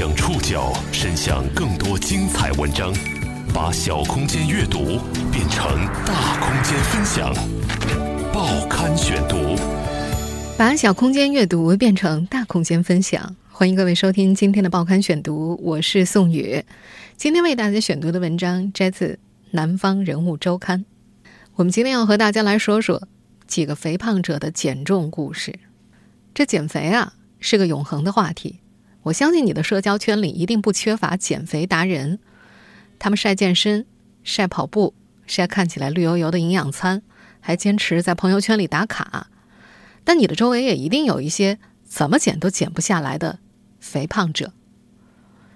将触角伸向更多精彩文章，把小空间阅读变成大空间分享。报刊选读，把小空间阅读变成大空间分享。欢迎各位收听今天的报刊选读，我是宋宇。今天为大家选读的文章摘自《南方人物周刊》。我们今天要和大家来说说几个肥胖者的减重故事。这减肥啊，是个永恒的话题。我相信你的社交圈里一定不缺乏减肥达人，他们晒健身、晒跑步、晒看起来绿油油的营养餐，还坚持在朋友圈里打卡。但你的周围也一定有一些怎么减都减不下来的肥胖者。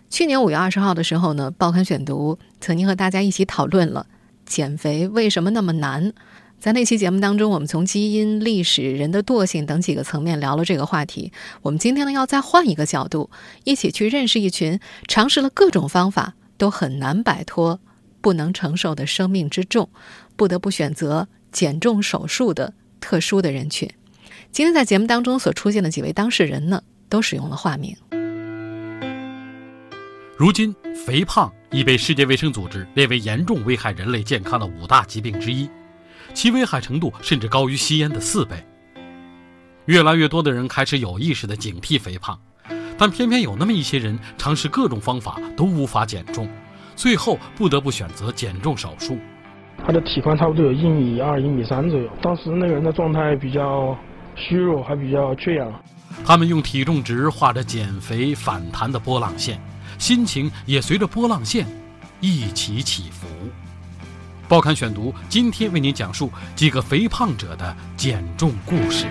去年五月二十号的时候呢，报刊选读曾经和大家一起讨论了减肥为什么那么难。在那期节目当中，我们从基因、历史、人的惰性等几个层面聊了这个话题。我们今天呢，要再换一个角度，一起去认识一群尝试了各种方法都很难摆脱不能承受的生命之重，不得不选择减重手术的特殊的人群。今天在节目当中所出现的几位当事人呢，都使用了化名。如今，肥胖已被世界卫生组织列为严重危害人类健康的五大疾病之一。其危害程度甚至高于吸烟的四倍。越来越多的人开始有意识地警惕肥胖，但偏偏有那么一些人尝试各种方法都无法减重，最后不得不选择减重手术。他的体宽差不多有一米二、一米三左右。当时那个人的状态比较虚弱，还比较缺氧。他们用体重值画着减肥反弹的波浪线，心情也随着波浪线一起起伏。报刊选读，今天为您讲述几个肥胖者的减重故事。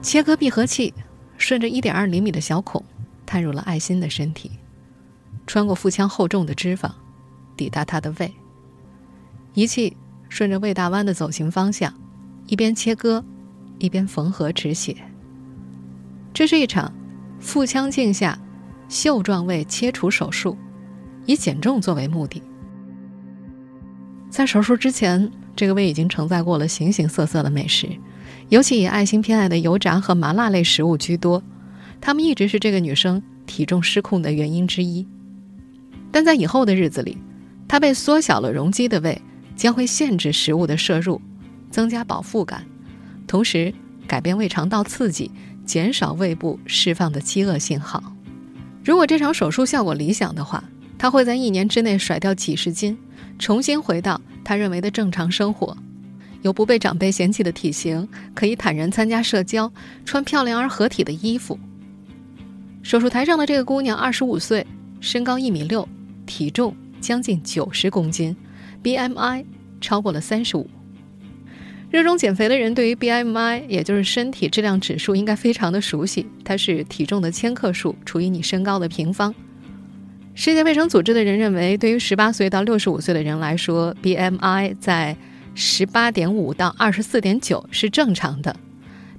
切割闭合器顺着一点二厘米的小孔，探入了爱心的身体，穿过腹腔厚重的脂肪，抵达他的胃。仪器顺着胃大弯的走行方向，一边切割，一边缝合止血。这是一场腹腔镜下。袖状胃切除手术，以减重作为目的。在手术之前，这个胃已经承载过了形形色色的美食，尤其以爱心偏爱的油炸和麻辣类食物居多。它们一直是这个女生体重失控的原因之一。但在以后的日子里，她被缩小了容积的胃将会限制食物的摄入，增加饱腹感，同时改变胃肠道刺激，减少胃部释放的饥饿信号。如果这场手术效果理想的话，他会在一年之内甩掉几十斤，重新回到他认为的正常生活，有不被长辈嫌弃的体型，可以坦然参加社交，穿漂亮而合体的衣服。手术台上的这个姑娘，二十五岁，身高一米六，体重将近九十公斤，BMI 超过了三十五。热衷减肥的人对于 BMI，也就是身体质量指数，应该非常的熟悉。它是体重的千克数除以你身高的平方。世界卫生组织的人认为，对于十八岁到六十五岁的人来说，BMI 在十八点五到二十四点九是正常的。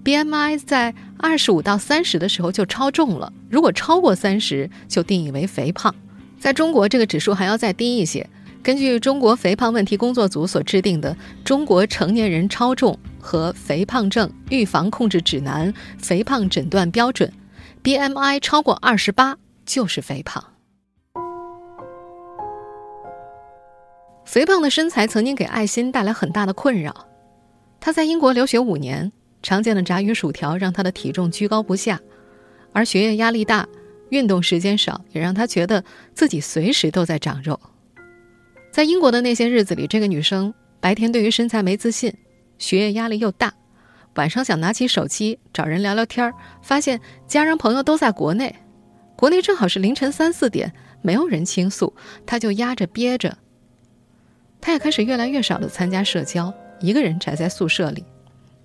BMI 在二十五到三十的时候就超重了，如果超过三十就定义为肥胖。在中国，这个指数还要再低一些。根据中国肥胖问题工作组所制定的《中国成年人超重和肥胖症预防控制指南》肥胖诊断标准，BMI 超过二十八就是肥胖。肥胖的身材曾经给爱心带来很大的困扰。他在英国留学五年，常见的炸鱼薯条让他的体重居高不下，而学业压力大、运动时间少，也让他觉得自己随时都在长肉。在英国的那些日子里，这个女生白天对于身材没自信，学业压力又大，晚上想拿起手机找人聊聊天儿，发现家人朋友都在国内，国内正好是凌晨三四点，没有人倾诉，她就压着憋着。她也开始越来越少的参加社交，一个人宅在宿舍里，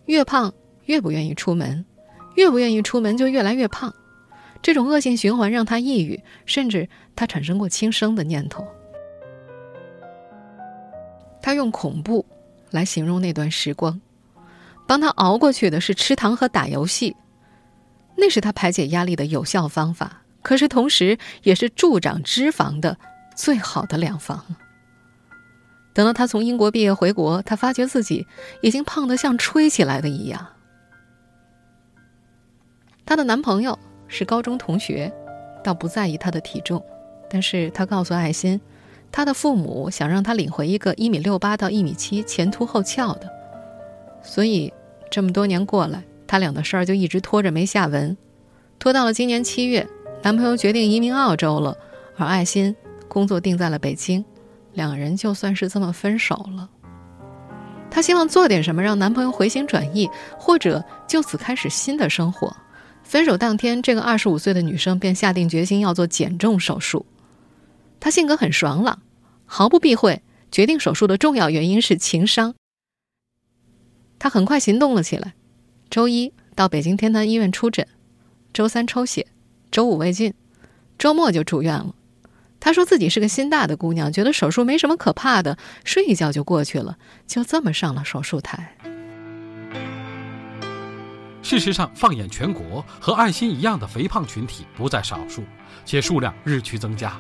越胖越不愿意出门，越不愿意出门就越来越胖，这种恶性循环让她抑郁，甚至她产生过轻生的念头。他用恐怖来形容那段时光，帮他熬过去的是吃糖和打游戏，那是他排解压力的有效方法，可是同时也是助长脂肪的最好的良方。等到他从英国毕业回国，他发觉自己已经胖得像吹起来的一样。她的男朋友是高中同学，倒不在意她的体重，但是他告诉爱心，她的父母想让她领回一个一米六八到一米七、前凸后翘的，所以这么多年过来，他俩的事儿就一直拖着没下文，拖到了今年七月，男朋友决定移民澳洲了，而爱心工作定在了北京，两人就算是这么分手了。她希望做点什么让男朋友回心转意，或者就此开始新的生活。分手当天，这个二十五岁的女生便下定决心要做减重手术。她性格很爽朗，毫不避讳，决定手术的重要原因是情商。她很快行动了起来，周一到北京天坛医院出诊，周三抽血，周五胃镜，周末就住院了。她说自己是个心大的姑娘，觉得手术没什么可怕的，睡一觉就过去了，就这么上了手术台。事实上，放眼全国，和爱心一样的肥胖群体不在少数，且数量日趋增加。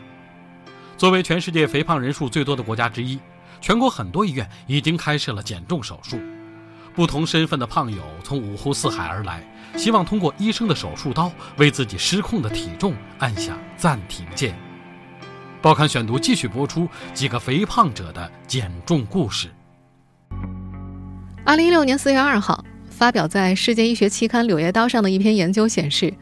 作为全世界肥胖人数最多的国家之一，全国很多医院已经开设了减重手术。不同身份的胖友从五湖四海而来，希望通过医生的手术刀为自己失控的体重按下暂停键。报刊选读继续播出几个肥胖者的减重故事。二零一六年四月二号，发表在《世界医学期刊·柳叶刀》上的一篇研究显示，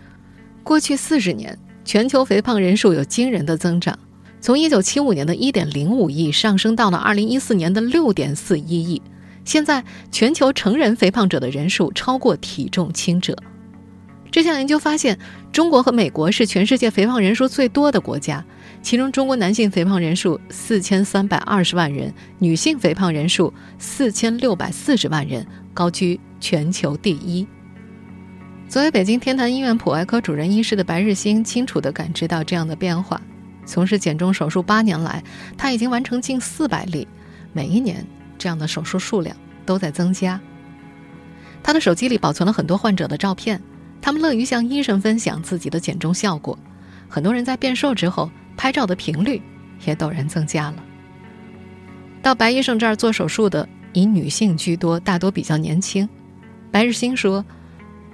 过去四十年，全球肥胖人数有惊人的增长，从一九七五年的一点零五亿上升到了二零一四年的六点四一亿。现在，全球成人肥胖者的人数超过体重轻者。这项研究发现，中国和美国是全世界肥胖人数最多的国家。其中，中国男性肥胖人数四千三百二十万人，女性肥胖人数四千六百四十万人，高居全球第一。作为北京天坛医院普外科主任医师的白日星清楚地感知到这样的变化。从事减重手术八年来，他已经完成近四百例，每一年这样的手术数量都在增加。他的手机里保存了很多患者的照片，他们乐于向医生分享自己的减重效果。很多人在变瘦之后。拍照的频率也陡然增加了。到白医生这儿做手术的以女性居多，大多比较年轻。白日新说：“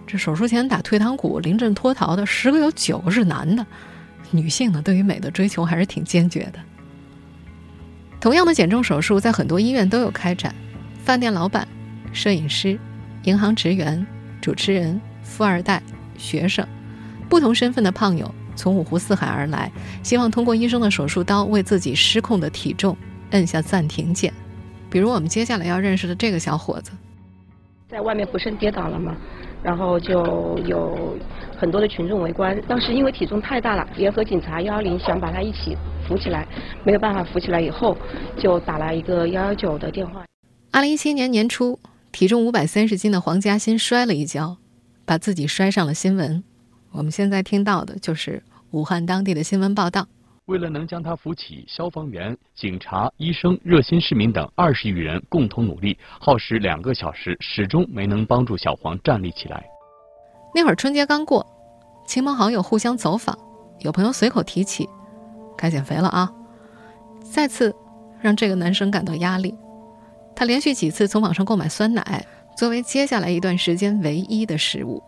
这手术前打退堂鼓、临阵脱逃的十个有九个是男的。女性呢，对于美的追求还是挺坚决的。”同样的减重手术在很多医院都有开展，饭店老板、摄影师、银行职员、主持人、富二代、学生，不同身份的胖友。从五湖四海而来，希望通过医生的手术刀为自己失控的体重摁下暂停键。比如我们接下来要认识的这个小伙子，在外面不慎跌倒了嘛，然后就有很多的群众围观。当时因为体重太大了，联合警察幺幺零想把他一起扶起来，没有办法扶起来以后，就打了一个幺幺九的电话。二零一七年年初，体重五百三十斤的黄嘉欣摔了一跤，把自己摔上了新闻。我们现在听到的就是武汉当地的新闻报道。为了能将他扶起，消防员、警察、医生、热心市民等二十余人共同努力，耗时两个小时，始终没能帮助小黄站立起来。那会儿春节刚过，亲朋好友互相走访，有朋友随口提起：“该减肥了啊！”再次让这个男生感到压力。他连续几次从网上购买酸奶，作为接下来一段时间唯一的食物。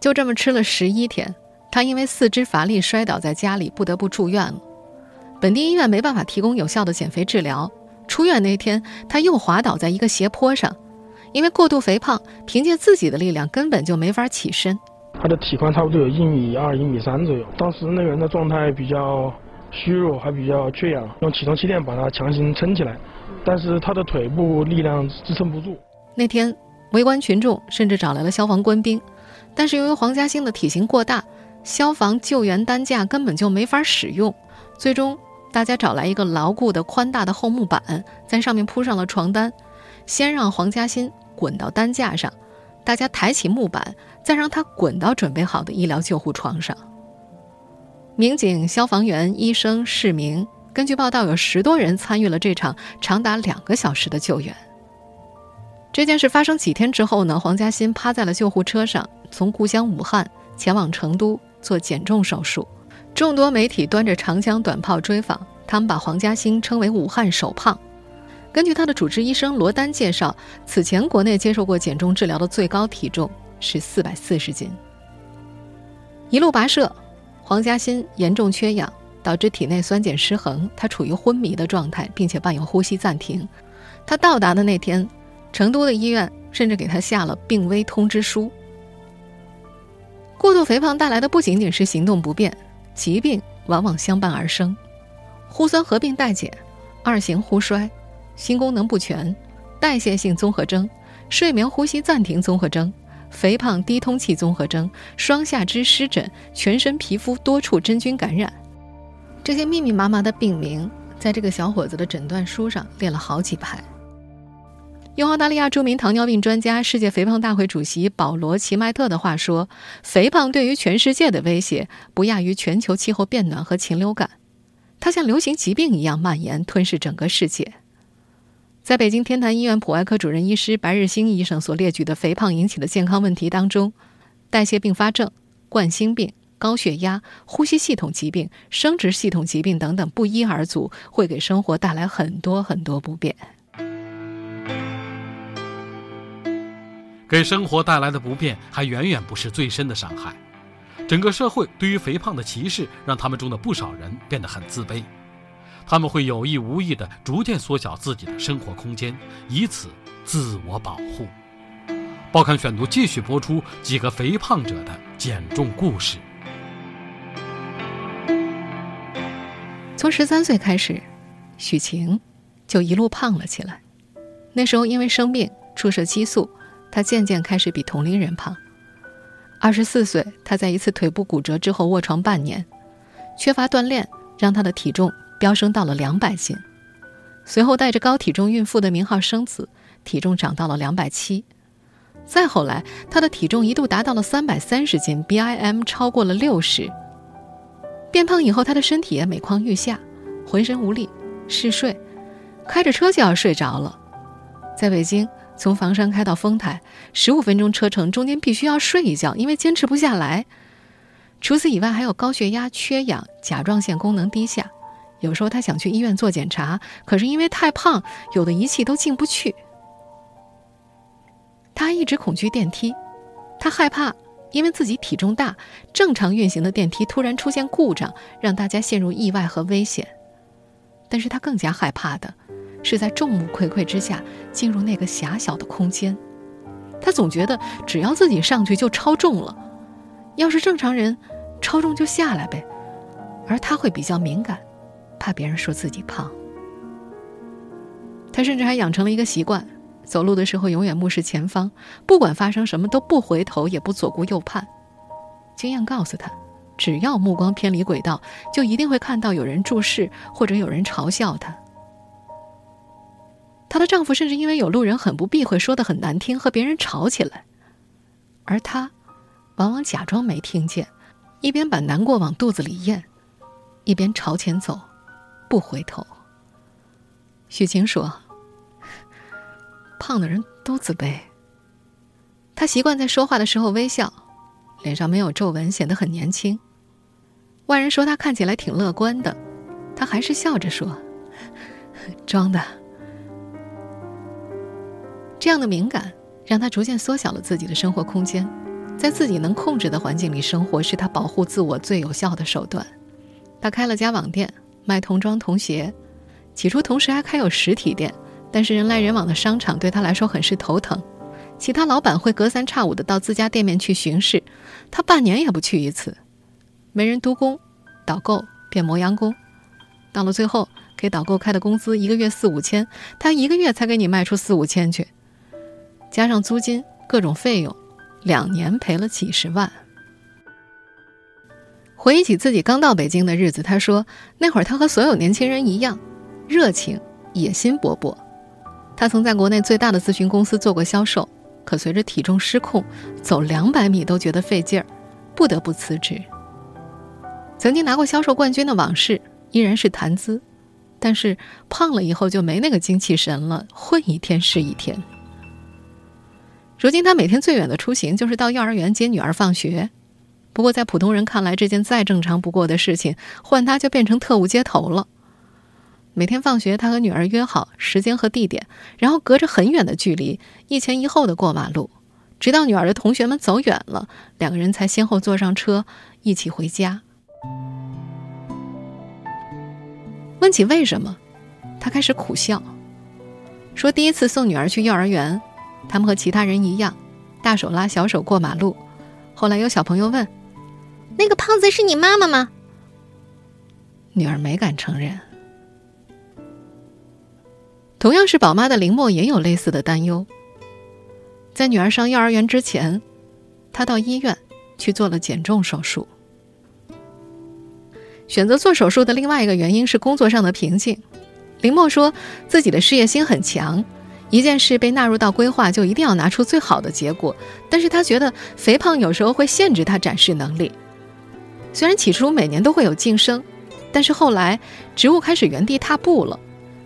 就这么吃了十一天，他因为四肢乏力摔倒在家里，不得不住院了。本地医院没办法提供有效的减肥治疗。出院那天，他又滑倒在一个斜坡上，因为过度肥胖，凭借自己的力量根本就没法起身。他的体宽差不多有一米二、一米三左右。当时那个人的状态比较虚弱，还比较缺氧，用起重气垫把他强行撑起来，但是他的腿部力量支撑不住。那天，围观群众甚至找来了消防官兵。但是由于黄嘉兴的体型过大，消防救援担架根本就没法使用。最终，大家找来一个牢固的、宽大的厚木板，在上面铺上了床单，先让黄嘉欣滚到担架上，大家抬起木板，再让他滚到准备好的医疗救护床上。民警、消防员、医生、市民，根据报道，有十多人参与了这场长达两个小时的救援。这件事发生几天之后呢？黄嘉欣趴在了救护车上，从故乡武汉前往成都做减重手术。众多媒体端着长枪短炮追访，他们把黄嘉欣称为“武汉首胖”。根据他的主治医生罗丹介绍，此前国内接受过减重治疗的最高体重是四百四十斤。一路跋涉，黄嘉欣严重缺氧，导致体内酸碱失衡，他处于昏迷的状态，并且伴有呼吸暂停。他到达的那天，成都的医院甚至给他下了病危通知书。过度肥胖带来的不仅仅是行动不便，疾病往往相伴而生：呼酸合并代谢、二型呼衰、心功能不全、代谢性综合征、睡眠呼吸暂停综合征、肥胖低通气综合征、双下肢湿疹、全身皮肤多处真菌感染。这些密密麻麻的病名，在这个小伙子的诊断书上列了好几排。用澳大利亚著名糖尿病专家、世界肥胖大会主席保罗·齐迈特的话说：“肥胖对于全世界的威胁，不亚于全球气候变暖和禽流感。它像流行疾病一样蔓延，吞噬整个世界。”在北京天坛医院普外科主任医师白日兴医生所列举的肥胖引起的健康问题当中，代谢并发症、冠心病、高血压、呼吸系统疾病、生殖系统疾病等等不一而足，会给生活带来很多很多不便。给生活带来的不便还远远不是最深的伤害，整个社会对于肥胖的歧视让他们中的不少人变得很自卑，他们会有意无意地逐渐缩小自己的生活空间，以此自我保护。报刊选读继续播出几个肥胖者的减重故事。从十三岁开始，许晴就一路胖了起来。那时候因为生病注射激素。她渐渐开始比同龄人胖。二十四岁，她在一次腿部骨折之后卧床半年，缺乏锻炼让她的体重飙升到了两百斤。随后带着高体重孕妇的名号生子，体重涨到了两百七。再后来，他的体重一度达到了三百三十斤，BIM 超过了六十。变胖以后，他的身体也每况愈下，浑身无力，嗜睡，开着车就要睡着了。在北京。从房山开到丰台，十五分钟车程，中间必须要睡一觉，因为坚持不下来。除此以外，还有高血压、缺氧、甲状腺功能低下。有时候他想去医院做检查，可是因为太胖，有的仪器都进不去。他一直恐惧电梯，他害怕因为自己体重大，正常运行的电梯突然出现故障，让大家陷入意外和危险。但是他更加害怕的。是在众目睽睽之下进入那个狭小的空间，他总觉得只要自己上去就超重了，要是正常人，超重就下来呗，而他会比较敏感，怕别人说自己胖。他甚至还养成了一个习惯，走路的时候永远目视前方，不管发生什么都不回头，也不左顾右盼。经验告诉他，只要目光偏离轨道，就一定会看到有人注视或者有人嘲笑他。她的丈夫甚至因为有路人很不避讳，说的很难听，和别人吵起来，而她往往假装没听见，一边把难过往肚子里咽，一边朝前走，不回头。许晴说：“胖的人都自卑。”她习惯在说话的时候微笑，脸上没有皱纹，显得很年轻。外人说她看起来挺乐观的，她还是笑着说：“装的。”这样的敏感，让他逐渐缩小了自己的生活空间，在自己能控制的环境里生活，是他保护自我最有效的手段。他开了家网店，卖童装童鞋，起初同时还开有实体店，但是人来人往的商场对他来说很是头疼。其他老板会隔三差五的到自家店面去巡视，他半年也不去一次，没人督工，导购变磨洋工，到了最后给导购开的工资一个月四五千，他一个月才给你卖出四五千去。加上租金各种费用，两年赔了几十万。回忆起自己刚到北京的日子，他说：“那会儿他和所有年轻人一样，热情、野心勃勃。他曾在国内最大的咨询公司做过销售，可随着体重失控，走两百米都觉得费劲儿，不得不辞职。曾经拿过销售冠军的往事依然是谈资，但是胖了以后就没那个精气神了，混一天是一天。”如今他每天最远的出行就是到幼儿园接女儿放学，不过在普通人看来，这件再正常不过的事情，换他就变成特务接头了。每天放学，他和女儿约好时间和地点，然后隔着很远的距离，一前一后的过马路，直到女儿的同学们走远了，两个人才先后坐上车，一起回家。问起为什么，他开始苦笑，说第一次送女儿去幼儿园，他们和其他人一样，大手拉小手过马路。后来有小朋友问：“那个胖子是你妈妈吗？”女儿没敢承认。同样是宝妈的林默也有类似的担忧。在女儿上幼儿园之前，她到医院去做了减重手术。选择做手术的另外一个原因是工作上的瓶颈。林默说自己的事业心很强，一件事被纳入到规划就一定要拿出最好的结果。但是他觉得肥胖有时候会限制他展示能力。虽然起初每年都会有晋升，但是后来职务开始原地踏步了。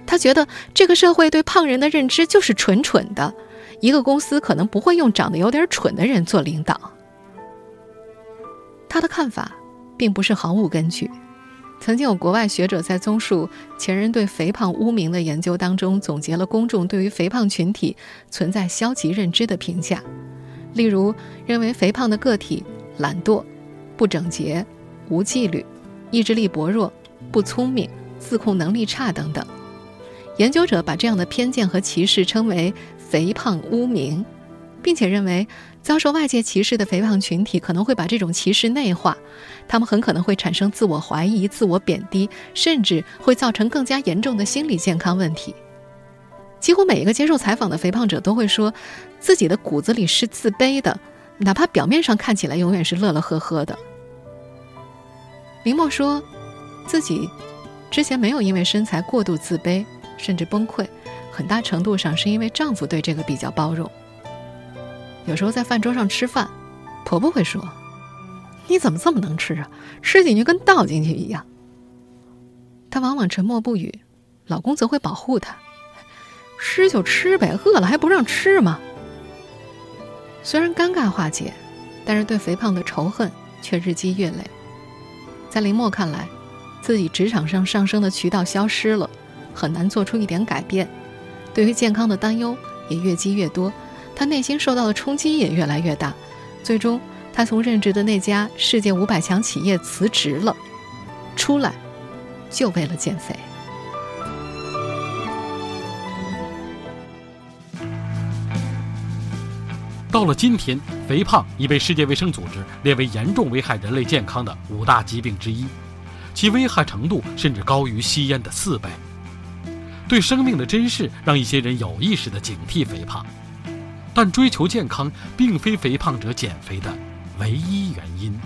他觉得这个社会对胖人的认知就是蠢蠢的，一个公司可能不会用长得有点蠢的人做领导。他的看法并不是毫无根据。曾经有国外学者在综述前人对肥胖污名的研究当中，总结了公众对于肥胖群体存在消极认知的评价，例如认为肥胖的个体懒惰、不整洁、无纪律、意志力薄弱、不聪明、自控能力差等等。研究者把这样的偏见和歧视称为“肥胖污名”，并且认为遭受外界歧视的肥胖群体可能会把这种歧视内化，他们很可能会产生自我怀疑、自我贬低，甚至会造成更加严重的心理健康问题。几乎每一个接受采访的肥胖者都会说，自己的骨子里是自卑的，哪怕表面上看起来永远是乐乐呵呵的。林默说，自己之前没有因为身材过度自卑。甚至崩溃，很大程度上是因为丈夫对这个比较包容。有时候在饭桌上吃饭，婆婆会说：“你怎么这么能吃啊？吃进去跟倒进去一样。”她往往沉默不语，老公则会保护她：“吃就吃呗，饿了还不让吃吗？”虽然尴尬化解，但是对肥胖的仇恨却日积月累。在林默看来，自己职场上上升的渠道消失了。很难做出一点改变，对于健康的担忧也越积越多，他内心受到的冲击也越来越大。最终，他从任职的那家世界五百强企业辞职了，出来就为了减肥。到了今天，肥胖已被世界卫生组织列为严重危害人类健康的五大疾病之一，其危害程度甚至高于吸烟的四倍。对生命的珍视让一些人有意识地警惕肥胖，但追求健康并非肥胖者减肥的唯一原因。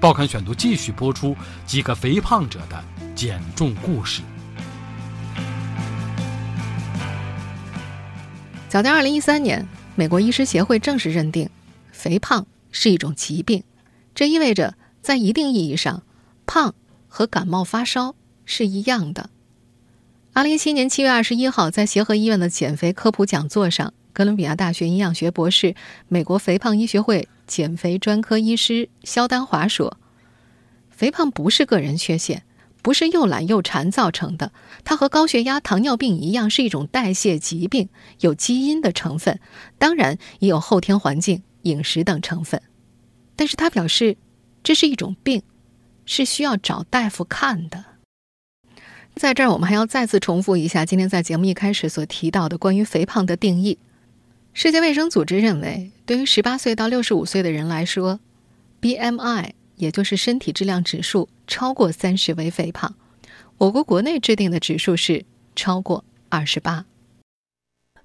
报刊选读继续播出几个肥胖者的减重故事。早在二零一三年，美国医师协会正式认定，肥胖是一种疾病，这意味着在一定意义上，胖和感冒发烧是一样的。二零一七年七月二十一号，在协和医院的减肥科普讲座上，哥伦比亚大学营养学博士、美国肥胖医学会减肥专科医师肖丹华说：“肥胖不是个人缺陷，不是又懒又馋造成的，它和高血压、糖尿病一样，是一种代谢疾病，有基因的成分，当然也有后天环境、饮食等成分。但是他表示，这是一种病，是需要找大夫看的。”在这儿，我们还要再次重复一下今天在节目一开始所提到的关于肥胖的定义。世界卫生组织认为，对于十八岁到六十五岁的人来说，BMI 也就是身体质量指数超过三十为肥胖。我国国内制定的指数是超过二十八。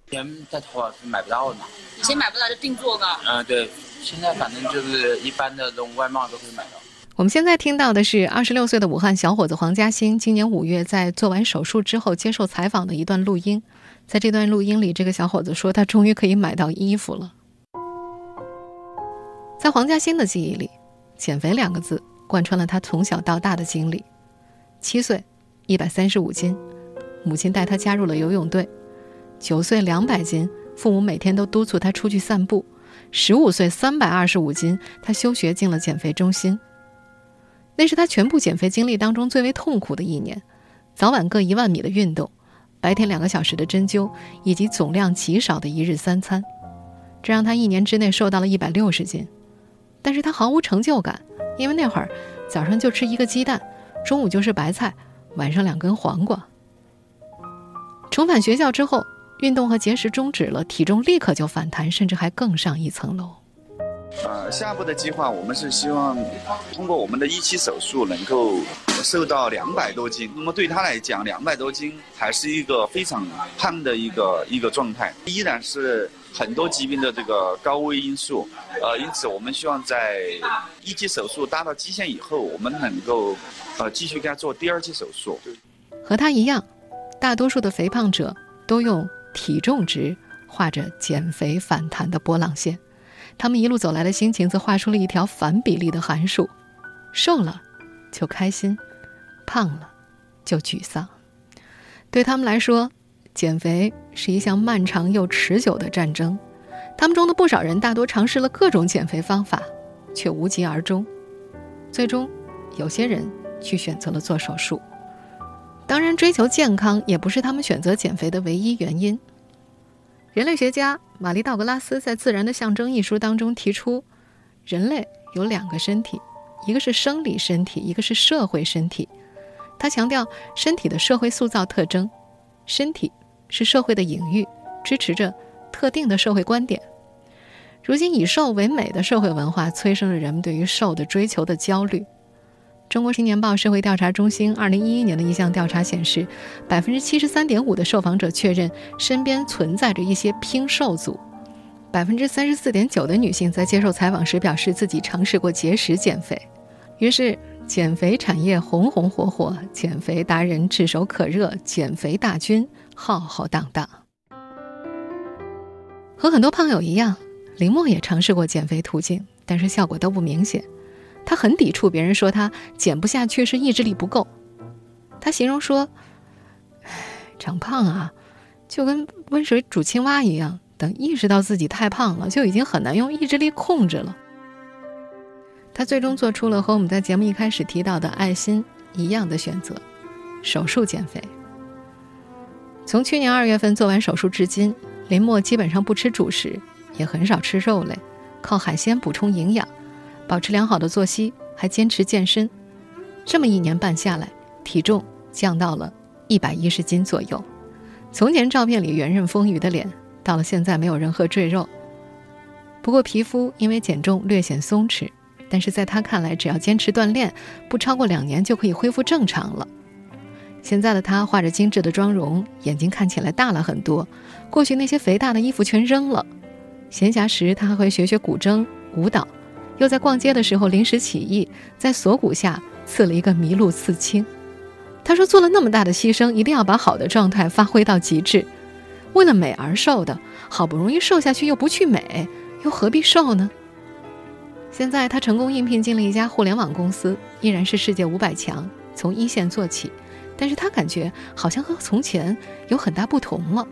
前在淘宝是买不到的嘛？以前买不到就定做吧。嗯，对，现在反正就是一般的这种外贸都可以买到。我们现在听到的是二十六岁的武汉小伙子黄嘉欣，今年五月在做完手术之后接受采访的一段录音。在这段录音里，这个小伙子说他终于可以买到衣服了。在黄嘉欣的记忆里，“减肥”两个字贯穿了他从小到大的经历。七岁，一百三十五斤，母亲带他加入了游泳队；九岁，两百斤，父母每天都督促他出去散步；十五岁，三百二十五斤，他休学进了减肥中心。那是他全部减肥经历当中最为痛苦的一年，早晚各一万米的运动，白天两个小时的针灸，以及总量极少的一日三餐。这让他一年之内瘦到了一百六十斤。但是他毫无成就感，因为那会儿早上就吃一个鸡蛋，中午就是白菜，晚上两根黄瓜。重返学校之后，运动和节食终止了，体重立刻就反弹，甚至还更上一层楼。呃，下一步的计划，我们是希望通过我们的一期手术能够瘦到两百多斤。那么对他来讲，两百多斤还是一个非常胖的一个一个状态，依然是很多疾病的这个高危因素。呃，因此我们希望在一期手术达到极限以后，我们能够呃继续给他做第二期手术。和他一样，大多数的肥胖者都用体重值画着减肥反弹的波浪线。他们一路走来的心情，则画出了一条反比例的函数：瘦了就开心，胖了就沮丧。对他们来说，减肥是一项漫长又持久的战争。他们中的不少人大多尝试了各种减肥方法，却无疾而终。最终，有些人去选择了做手术。当然，追求健康也不是他们选择减肥的唯一原因。人类学家玛丽·道格拉斯在《自然的象征》一书当中提出，人类有两个身体，一个是生理身体，一个是社会身体。他强调身体的社会塑造特征，身体是社会的隐喻，支持着特定的社会观点。如今以瘦为美的社会文化催生了人们对于瘦的追求的焦虑。中国青年报社会调查中心二零一一年的一项调查显示，百分之七十三点五的受访者确认身边存在着一些拼瘦组，百分之三十四点九的女性在接受采访时表示自己尝试过节食减肥。于是，减肥产业红红火火，减肥达人炙手可热，减肥大军浩浩荡荡。和很多胖友一样，林默也尝试过减肥途径，但是效果都不明显。他很抵触别人说他减不下去是意志力不够。他形容说：“ 长胖啊，就跟温水煮青蛙一样，等意识到自己太胖了，就已经很难用意志力控制了。”他最终做出了和我们在节目一开始提到的爱心一样的选择——手术减肥。从去年二月份做完手术至今，林默基本上不吃主食，也很少吃肉类，靠海鲜补充营养。保持良好的作息，还坚持健身，这么一年半下来，体重降到了一百一十斤左右。从前照片里圆润丰腴的脸，到了现在没有任何赘肉。不过皮肤因为减重略显松弛，但是在他看来，只要坚持锻炼，不超过两年就可以恢复正常了。现在的他画着精致的妆容，眼睛看起来大了很多。过去那些肥大的衣服全扔了。闲暇时，他还会学学古筝、舞蹈。又在逛街的时候临时起意，在锁骨下刺了一个麋鹿刺青。他说：“做了那么大的牺牲，一定要把好的状态发挥到极致。为了美而瘦的，好不容易瘦下去又不去美，又何必瘦呢？”现在他成功应聘进了一家互联网公司，依然是世界五百强，从一线做起。但是他感觉好像和从前有很大不同了。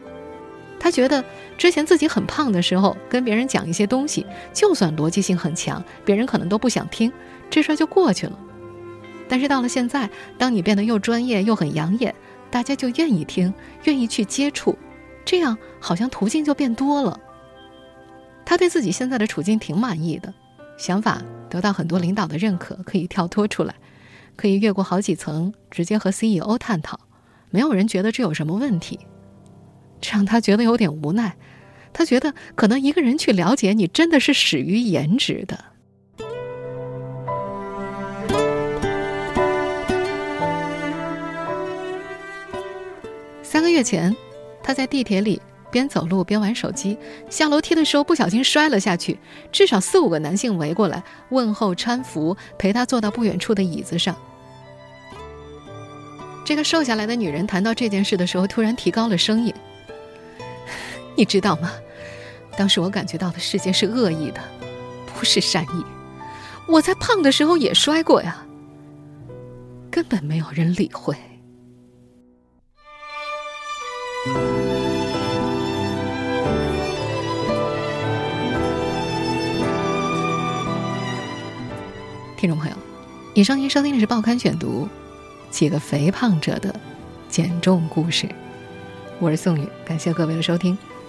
他觉得之前自己很胖的时候，跟别人讲一些东西，就算逻辑性很强，别人可能都不想听，这事儿就过去了。但是到了现在，当你变得又专业又很养眼，大家就愿意听，愿意去接触，这样好像途径就变多了。他对自己现在的处境挺满意的，想法得到很多领导的认可，可以跳脱出来，可以越过好几层，直接和 CEO 探讨，没有人觉得这有什么问题。让他觉得有点无奈，他觉得可能一个人去了解你，真的是始于颜值的。三个月前，他在地铁里边走路边玩手机，下楼梯的时候不小心摔了下去，至少四五个男性围过来问候搀扶，陪他坐到不远处的椅子上。这个瘦下来的女人谈到这件事的时候，突然提高了声音。你知道吗？当时我感觉到的世界是恶意的，不是善意。我在胖的时候也摔过呀，根本没有人理会。听众朋友，以上您收听的是《报刊选读》，几个肥胖者的减重故事。我是宋宇，感谢各位的收听。